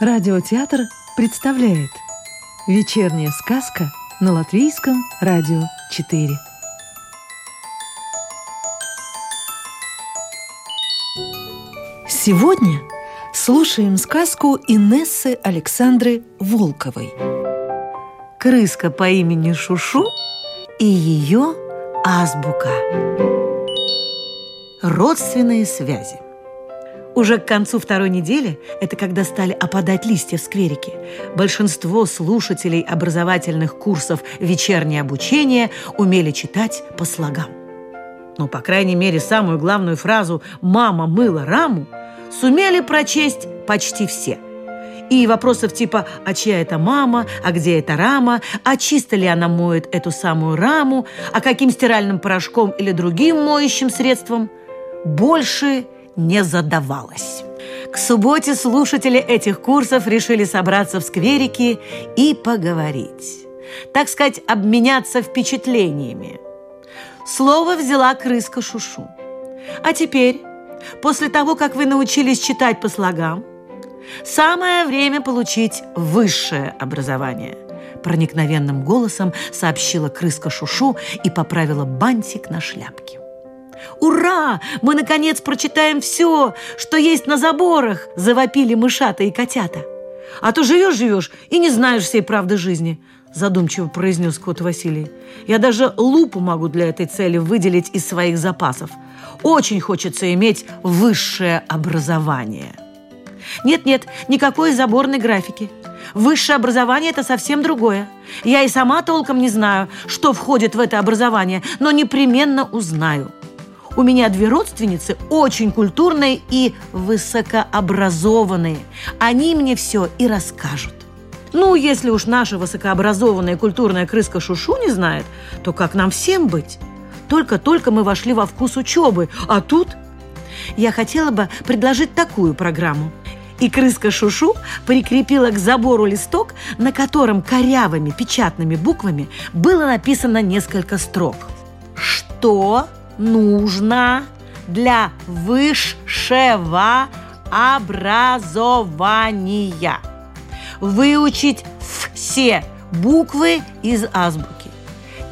Радиотеатр представляет Вечерняя сказка на Латвийском радио 4 Сегодня слушаем сказку Инессы Александры Волковой. Крыска по имени Шушу и ее азбука. Родственные связи уже к концу второй недели, это когда стали опадать листья в скверике, большинство слушателей образовательных курсов «Вечернее обучение» умели читать по слогам. Ну, по крайней мере, самую главную фразу «мама мыла раму» сумели прочесть почти все. И вопросов типа «а чья это мама?», «а где эта рама?», «а чисто ли она моет эту самую раму?», «а каким стиральным порошком или другим моющим средством?» больше не задавалось. К субботе слушатели этих курсов решили собраться в скверике и поговорить. Так сказать, обменяться впечатлениями. Слово взяла крыска Шушу. А теперь, после того, как вы научились читать по слогам, самое время получить высшее образование – проникновенным голосом сообщила крыска Шушу и поправила бантик на шляпке. «Ура! Мы, наконец, прочитаем все, что есть на заборах!» – завопили мышата и котята. «А то живешь-живешь и не знаешь всей правды жизни», – задумчиво произнес кот Василий. «Я даже лупу могу для этой цели выделить из своих запасов. Очень хочется иметь высшее образование». Нет-нет, никакой заборной графики. Высшее образование – это совсем другое. Я и сама толком не знаю, что входит в это образование, но непременно узнаю. У меня две родственницы очень культурные и высокообразованные. Они мне все и расскажут. Ну, если уж наша высокообразованная культурная крыска Шушу не знает, то как нам всем быть? Только-только мы вошли во вкус учебы, а тут... Я хотела бы предложить такую программу. И крыска Шушу прикрепила к забору листок, на котором корявыми печатными буквами было написано несколько строк. Что нужно для высшего образования. Выучить все буквы из азбуки.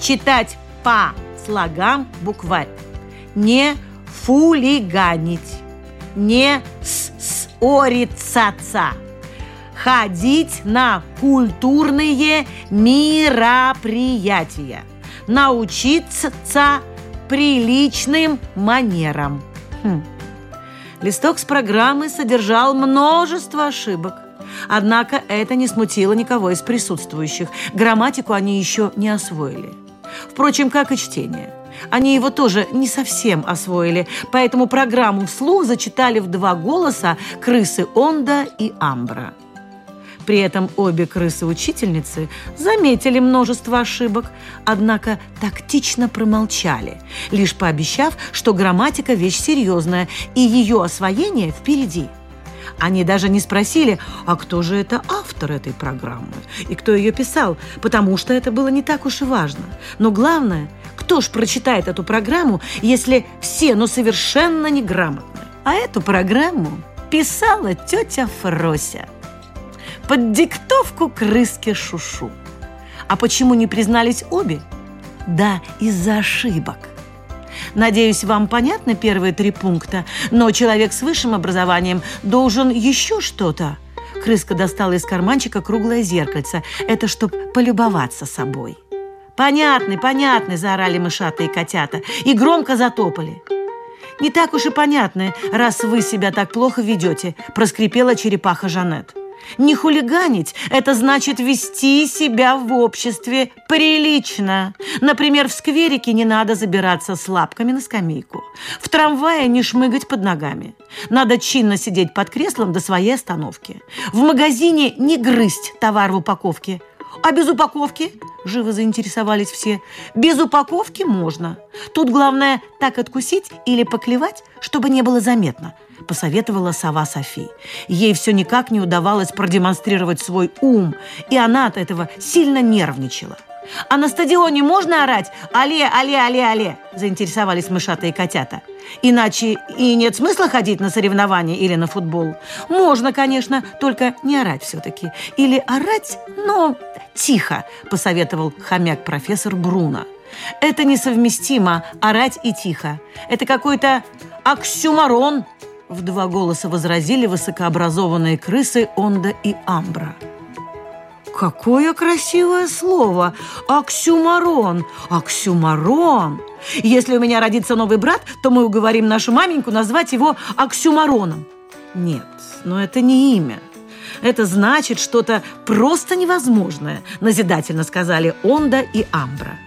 Читать по слогам букварь. Не фулиганить. Не ссориться. Ходить на культурные мероприятия. Научиться приличным манерам. Хм. Листок с программы содержал множество ошибок. Однако это не смутило никого из присутствующих. Грамматику они еще не освоили. Впрочем, как и чтение. Они его тоже не совсем освоили, поэтому программу вслух зачитали в два голоса крысы Онда и Амбра. При этом обе крысы-учительницы заметили множество ошибок, однако тактично промолчали, лишь пообещав, что грамматика – вещь серьезная, и ее освоение впереди. Они даже не спросили, а кто же это автор этой программы и кто ее писал, потому что это было не так уж и важно. Но главное, кто ж прочитает эту программу, если все, ну, совершенно неграмотны? А эту программу писала тетя Фрося – под диктовку крыски Шушу. А почему не признались обе? Да, из-за ошибок. Надеюсь, вам понятны первые три пункта, но человек с высшим образованием должен еще что-то. Крыска достала из карманчика круглое зеркальце. Это чтоб полюбоваться собой. «Понятны, понятны!» – заорали мышатые котята и громко затопали. «Не так уж и понятны, раз вы себя так плохо ведете», – проскрипела черепаха Жанет. Не хулиганить – это значит вести себя в обществе прилично. Например, в скверике не надо забираться с лапками на скамейку. В трамвае не шмыгать под ногами. Надо чинно сидеть под креслом до своей остановки. В магазине не грызть товар в упаковке. А без упаковки? Живо заинтересовались все. Без упаковки можно. Тут главное так откусить или поклевать, чтобы не было заметно –– посоветовала сова Софи. Ей все никак не удавалось продемонстрировать свой ум, и она от этого сильно нервничала. А на стадионе можно орать «Але, але, але, але»? Заинтересовались мышатые котята. Иначе и нет смысла ходить на соревнования или на футбол. Можно, конечно, только не орать все-таки. Или орать, но тихо, посоветовал хомяк профессор Бруно. Это несовместимо, орать и тихо. Это какой-то оксюмарон, в два голоса возразили высокообразованные крысы Онда и Амбра. Какое красивое слово! Оксюмарон! Оксюмарон! Если у меня родится новый брат, то мы уговорим нашу маменьку назвать его Оксюмароном. Нет, но это не имя. Это значит что-то просто невозможное, назидательно сказали Онда и Амбра.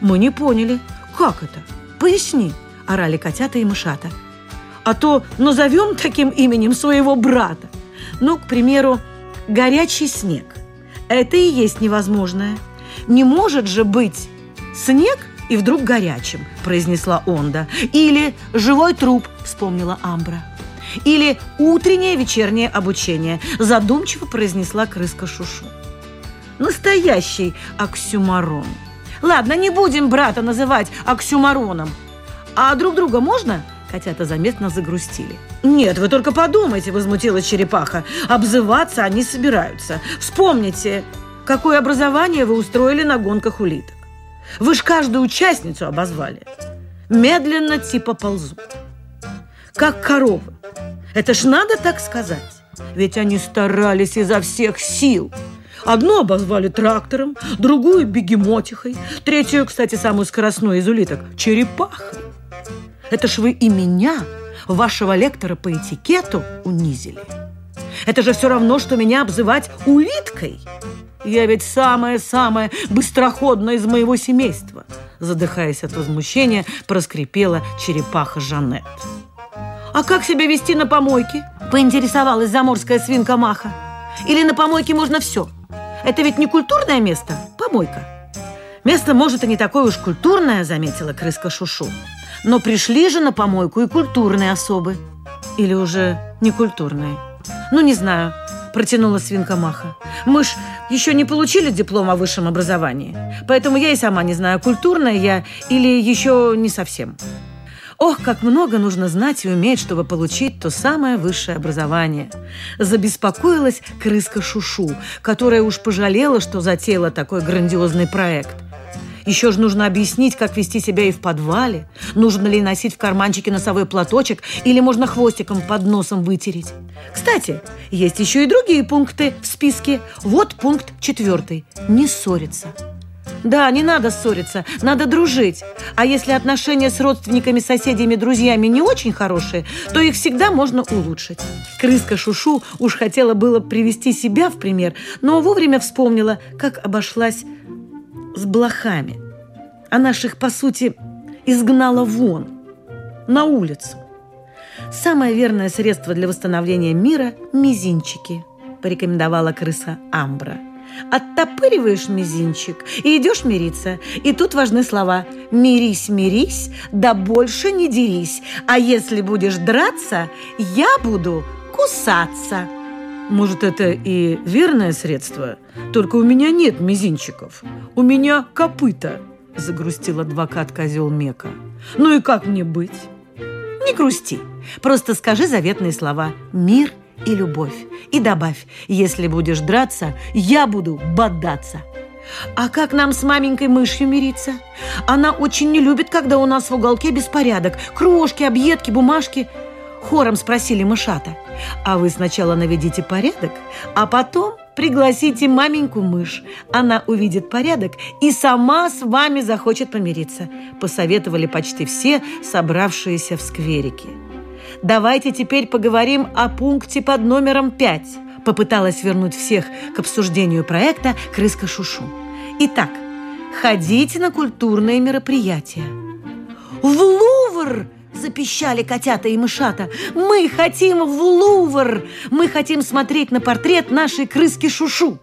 Мы не поняли. Как это? Поясни, орали котята и мышата. А то назовем таким именем своего брата. Ну, к примеру, горячий снег. Это и есть невозможное. Не может же быть снег и вдруг горячим, произнесла Онда. Или живой труп, вспомнила Амбра. Или утреннее вечернее обучение, задумчиво произнесла крыска Шушу. Настоящий оксюмарон. Ладно, не будем брата называть оксюмароном. А друг друга можно? Котята заметно загрустили. «Нет, вы только подумайте», – возмутилась черепаха. «Обзываться они собираются. Вспомните, какое образование вы устроили на гонках улиток. Вы ж каждую участницу обозвали. Медленно типа ползут. Как коровы. Это ж надо так сказать. Ведь они старались изо всех сил. Одну обозвали трактором, другую – бегемотихой, третью, кстати, самую скоростную из улиток – черепахой. Это ж вы и меня, вашего лектора по этикету, унизили. Это же все равно, что меня обзывать улиткой. Я ведь самая-самая быстроходная из моего семейства. Задыхаясь от возмущения, проскрипела черепаха Жанет. «А как себя вести на помойке?» – поинтересовалась заморская свинка Маха. «Или на помойке можно все? Это ведь не культурное место, помойка». «Место, может, и не такое уж культурное», – заметила крыска Шушу. Но пришли же на помойку и культурные особы. Или уже не культурные. Ну, не знаю, протянула свинка Маха. Мы ж еще не получили диплом о высшем образовании. Поэтому я и сама не знаю, культурная я или еще не совсем. Ох, как много нужно знать и уметь, чтобы получить то самое высшее образование. Забеспокоилась крыска Шушу, которая уж пожалела, что затеяла такой грандиозный проект. Еще же нужно объяснить, как вести себя и в подвале. Нужно ли носить в карманчике носовой платочек или можно хвостиком под носом вытереть. Кстати, есть еще и другие пункты в списке. Вот пункт четвертый. Не ссориться. Да, не надо ссориться, надо дружить. А если отношения с родственниками, соседями, друзьями не очень хорошие, то их всегда можно улучшить. Крыска Шушу уж хотела было привести себя в пример, но вовремя вспомнила, как обошлась с блохами. Она ж их, по сути, изгнала вон, на улицу. Самое верное средство для восстановления мира – мизинчики, порекомендовала крыса Амбра. Оттопыриваешь мизинчик и идешь мириться. И тут важны слова «мирись, мирись, да больше не дерись, а если будешь драться, я буду кусаться». Может, это и верное средство? Только у меня нет мизинчиков. У меня копыта, загрустил адвокат козел Мека. Ну и как мне быть? Не грусти. Просто скажи заветные слова «мир» и «любовь». И добавь «если будешь драться, я буду бодаться». А как нам с маменькой мышью мириться? Она очень не любит, когда у нас в уголке беспорядок. Крошки, объедки, бумажки – Хором спросили мышата. А вы сначала наведите порядок, а потом пригласите маменьку мышь. Она увидит порядок и сама с вами захочет помириться. Посоветовали почти все собравшиеся в скверике. Давайте теперь поговорим о пункте под номером пять. Попыталась вернуть всех к обсуждению проекта «Крыска Шушу». Итак, ходите на культурные мероприятия. В Лувр! Запищали котята и мышата. Мы хотим в Лувр! Мы хотим смотреть на портрет нашей крыски Шушу.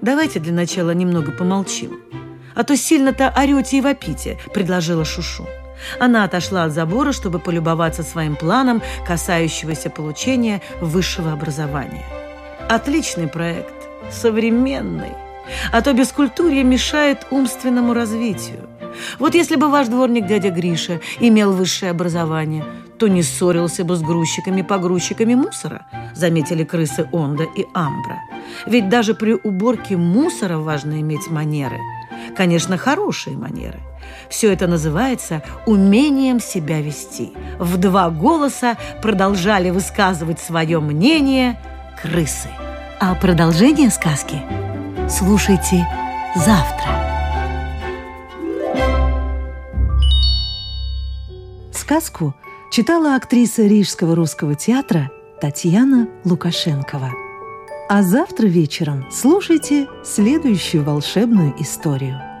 Давайте для начала немного помолчим. А то сильно-то орете и вопите, предложила Шушу. Она отошла от забора, чтобы полюбоваться своим планом, касающегося получения высшего образования. Отличный проект, современный, А то бескультурье мешает умственному развитию. Вот если бы ваш дворник дядя Гриша имел высшее образование, то не ссорился бы с грузчиками-погрузчиками мусора, заметили крысы Онда и Амбра. Ведь даже при уборке мусора важно иметь манеры. Конечно, хорошие манеры. Все это называется умением себя вести. В два голоса продолжали высказывать свое мнение крысы. А продолжение сказки слушайте завтра. Сказку читала актриса Рижского русского театра Татьяна Лукашенкова. А завтра вечером слушайте следующую волшебную историю –